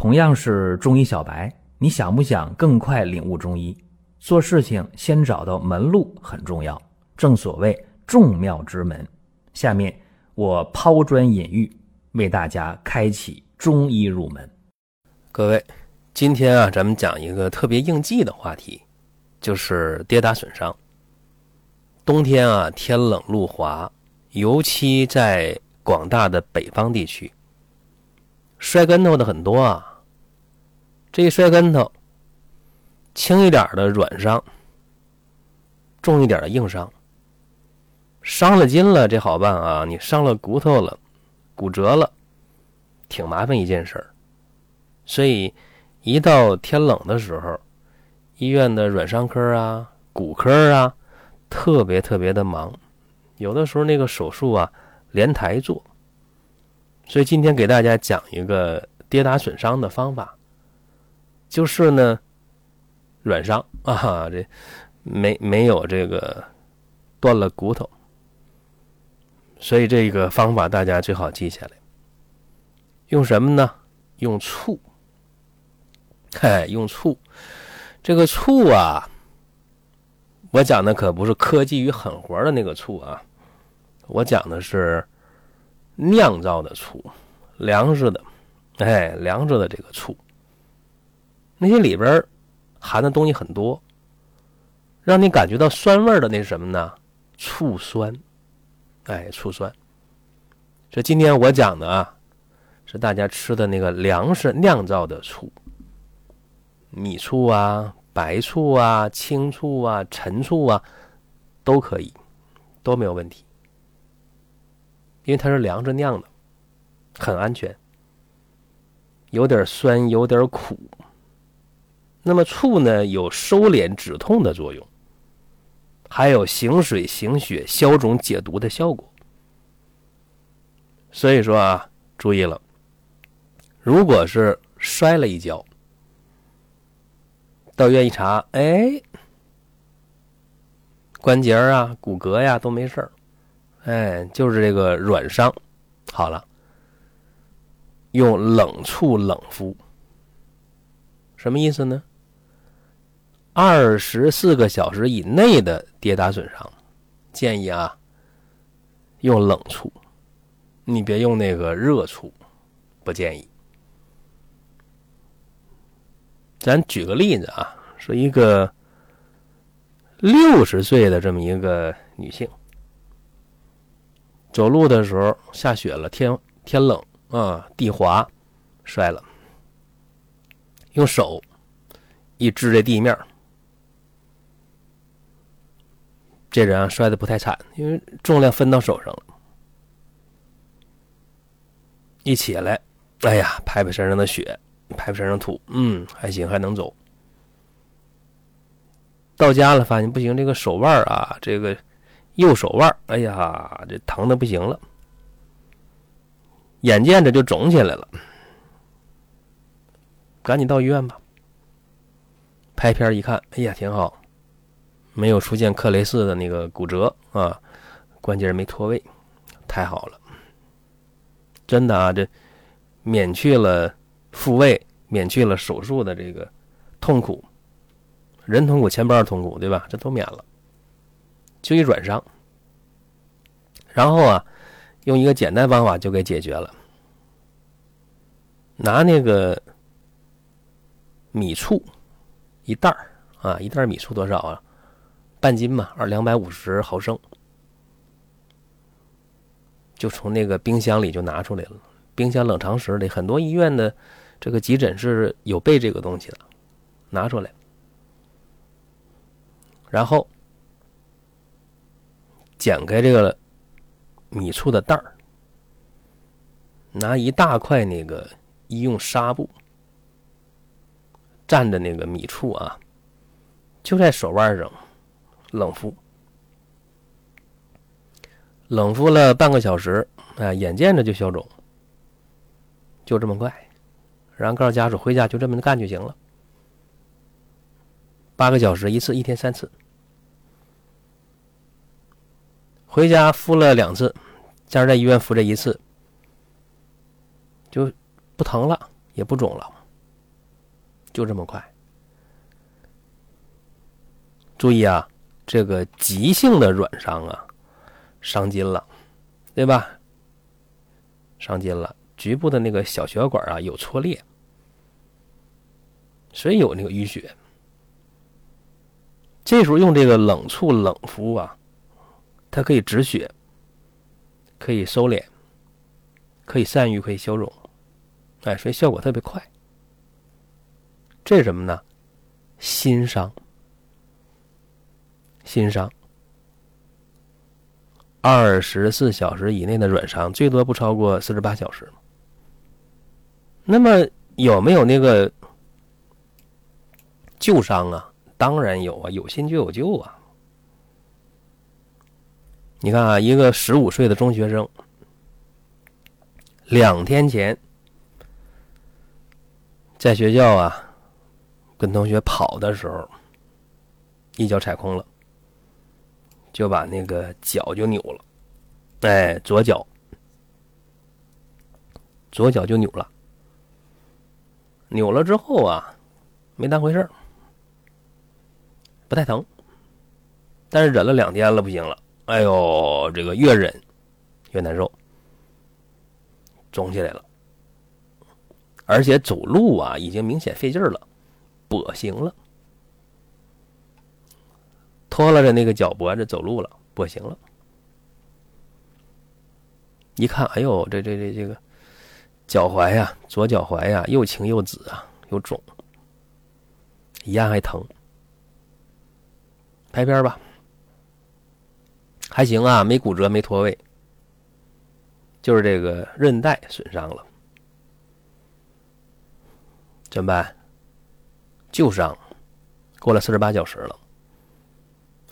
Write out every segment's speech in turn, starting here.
同样是中医小白，你想不想更快领悟中医？做事情先找到门路很重要，正所谓众妙之门。下面我抛砖引玉，为大家开启中医入门。各位，今天啊，咱们讲一个特别应季的话题，就是跌打损伤。冬天啊，天冷路滑，尤其在广大的北方地区，摔跟头的很多啊。这一摔跟头，轻一点的软伤，重一点的硬伤。伤了筋了，这好办啊！你伤了骨头了，骨折了，挺麻烦一件事儿。所以，一到天冷的时候，医院的软伤科啊、骨科啊，特别特别的忙。有的时候那个手术啊，连台做。所以今天给大家讲一个跌打损伤的方法。就是呢，软伤啊，这没没有这个断了骨头，所以这个方法大家最好记下来。用什么呢？用醋。嗨，用醋。这个醋啊，我讲的可不是科技与狠活的那个醋啊，我讲的是酿造的醋，粮食的，哎，粮食的这个醋。那些里边含的东西很多，让你感觉到酸味的那是什么呢？醋酸，哎，醋酸。这今天我讲的啊，是大家吃的那个粮食酿造的醋，米醋啊、白醋啊、青醋啊、陈醋啊，都可以，都没有问题，因为它是粮食酿的，很安全，有点酸，有点苦。那么醋呢，有收敛止痛的作用，还有行水行血、消肿解毒的效果。所以说啊，注意了，如果是摔了一跤，到医院一查，哎，关节啊、骨骼呀都没事儿，哎，就是这个软伤，好了，用冷醋冷敷，什么意思呢？二十四个小时以内的跌打损伤，建议啊用冷醋，你别用那个热醋，不建议。咱举个例子啊，说一个六十岁的这么一个女性，走路的时候下雪了，天天冷啊，地滑，摔了，用手一支这地面。这人啊摔的不太惨，因为重量分到手上了。一起来，哎呀，拍拍身上的雪，拍拍身上土，嗯，还行，还能走。到家了，发现不行，这个手腕啊，这个右手腕，哎呀，这疼的不行了，眼见着就肿起来了，赶紧到医院吧。拍片一看，哎呀，挺好。没有出现克雷斯的那个骨折啊，关节没脱位，太好了，真的啊，这免去了复位，免去了手术的这个痛苦，人痛苦钱包痛苦，对吧？这都免了，就一软伤，然后啊，用一个简单方法就给解决了，拿那个米醋一袋儿啊，一袋米醋多少啊？半斤嘛，二两百五十毫升，就从那个冰箱里就拿出来了。冰箱冷藏室里很多医院的这个急诊是有备这个东西的，拿出来，然后剪开这个米醋的袋儿，拿一大块那个医用纱布蘸着那个米醋啊，就在手腕上。冷敷，冷敷了半个小时，啊，眼见着就消肿，就这么快。然后告诉家属回家就这么干就行了。八个小时一次，一天三次。回家敷了两次，加上在医院敷这一次，就不疼了，也不肿了。就这么快。注意啊，这个急性的软伤啊，伤筋了，对吧？伤筋了，局部的那个小血管啊有挫裂，所以有那个淤血。这时候用这个冷醋冷敷啊，它可以止血，可以收敛，可以散瘀，可以消肿，哎，所以效果特别快。这是什么呢？心伤，心伤。二十四小时以内的软伤，最多不超过四十八小时。那么有没有那个旧伤啊？当然有啊，有新就有旧啊。你看啊，一个十五岁的中学生，两天前在学校啊，跟同学跑的时候，一脚踩空了。就把那个脚就扭了，哎，左脚，左脚就扭了。扭了之后啊，没当回事儿，不太疼，但是忍了两天了，不行了，哎呦，这个越忍越难受，肿起来了，而且走路啊已经明显费劲了，跛行了。拖拉着那个脚脖子走路了，跛行了。一看，哎呦，这这这这个脚踝呀，左脚踝呀，又青又紫啊，又肿，一按还疼。拍片吧，还行啊，没骨折，没脱位，就是这个韧带损伤了。怎么办？旧伤，过了四十八小时了。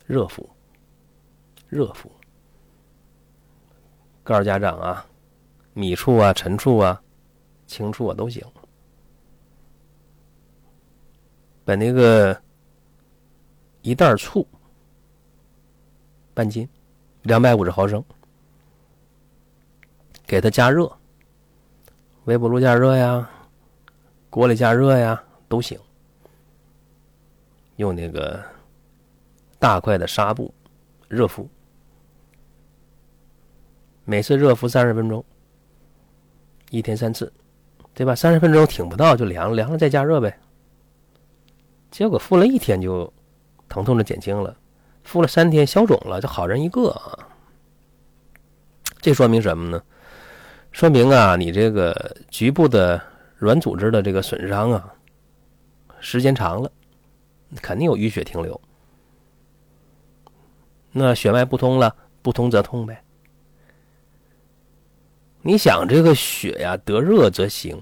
热敷，热敷。告诉家长啊，米醋啊、陈醋啊、清醋啊都行。把那个一袋醋，半斤，两百五十毫升，给它加热，微波炉加热呀，锅里加热呀都行。用那个。大块的纱布，热敷，每次热敷三十分钟，一天三次，对吧？三十分钟挺不到就凉了，凉了再加热呗。结果敷了一天就疼痛就减轻了，敷了三天消肿了，就好人一个啊。这说明什么呢？说明啊，你这个局部的软组织的这个损伤啊，时间长了，肯定有淤血停留。那血脉不通了，不通则痛呗。你想这个血呀，得热则行，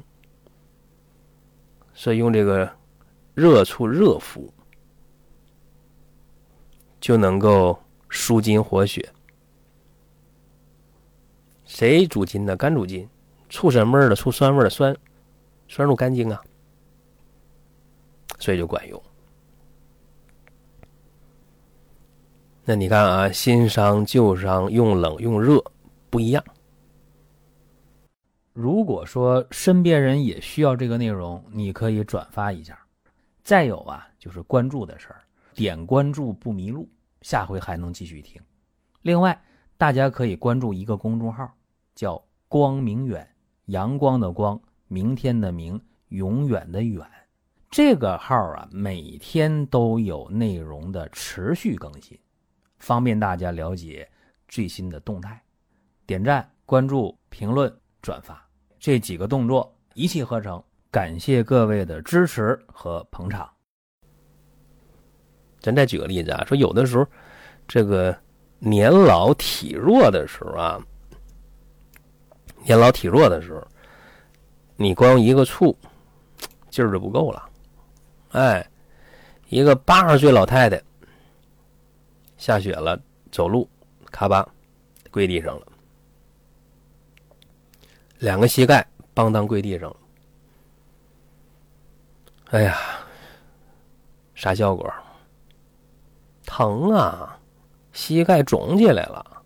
所以用这个热处热敷，就能够舒筋活血。谁主筋呢？肝主筋，醋什么味儿的？醋酸味儿的，酸酸入肝经啊，所以就管用。那你看啊，新伤旧伤用冷用热不一样。如果说身边人也需要这个内容，你可以转发一下。再有啊，就是关注的事儿，点关注不迷路，下回还能继续听。另外，大家可以关注一个公众号，叫“光明远”，阳光的光，明天的明，永远的远。这个号啊，每天都有内容的持续更新。方便大家了解最新的动态，点赞、关注、评论、转发这几个动作一气呵成。感谢各位的支持和捧场。咱再举个例子啊，说有的时候这个年老体弱的时候啊，年老体弱的时候，你光一个醋劲儿就不够了。哎，一个八十岁老太太。下雪了，走路咔吧跪地上了，两个膝盖邦当跪地上了。哎呀，啥效果？疼啊，膝盖肿起来了，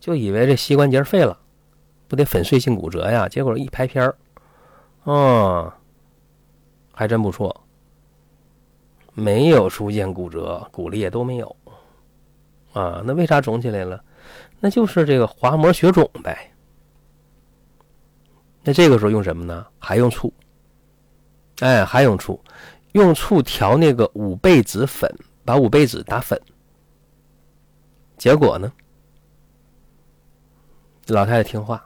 就以为这膝关节废了，不得粉碎性骨折呀？结果一拍片儿，哦，还真不错，没有出现骨折，骨裂都没有。啊，那为啥肿起来了？那就是这个滑膜血肿呗。那这个时候用什么呢？还用醋。哎，还用醋，用醋调那个五倍子粉，把五倍子打粉。结果呢，老太太听话。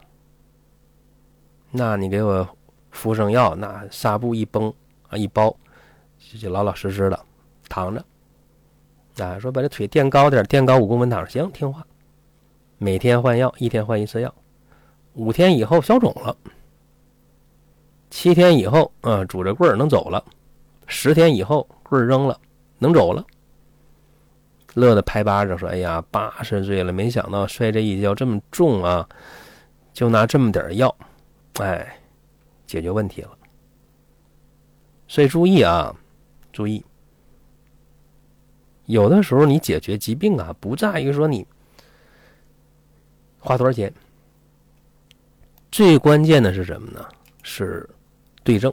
那你给我敷上药，那纱布一绷啊一包，就老老实实的躺着。啊，说把这腿垫高点，垫高五公分躺着，行，听话。每天换药，一天换一次药，五天以后消肿了。七天以后，啊，拄着棍儿能走了；十天以后，棍扔了，能走了。乐的拍巴掌说：“哎呀，八十岁了，没想到摔这一跤这么重啊！就拿这么点药，哎，解决问题了。所以注意啊，注意，有的时候你解决疾病啊，不在于说你花多少钱，最关键的是什么呢？是。”对症，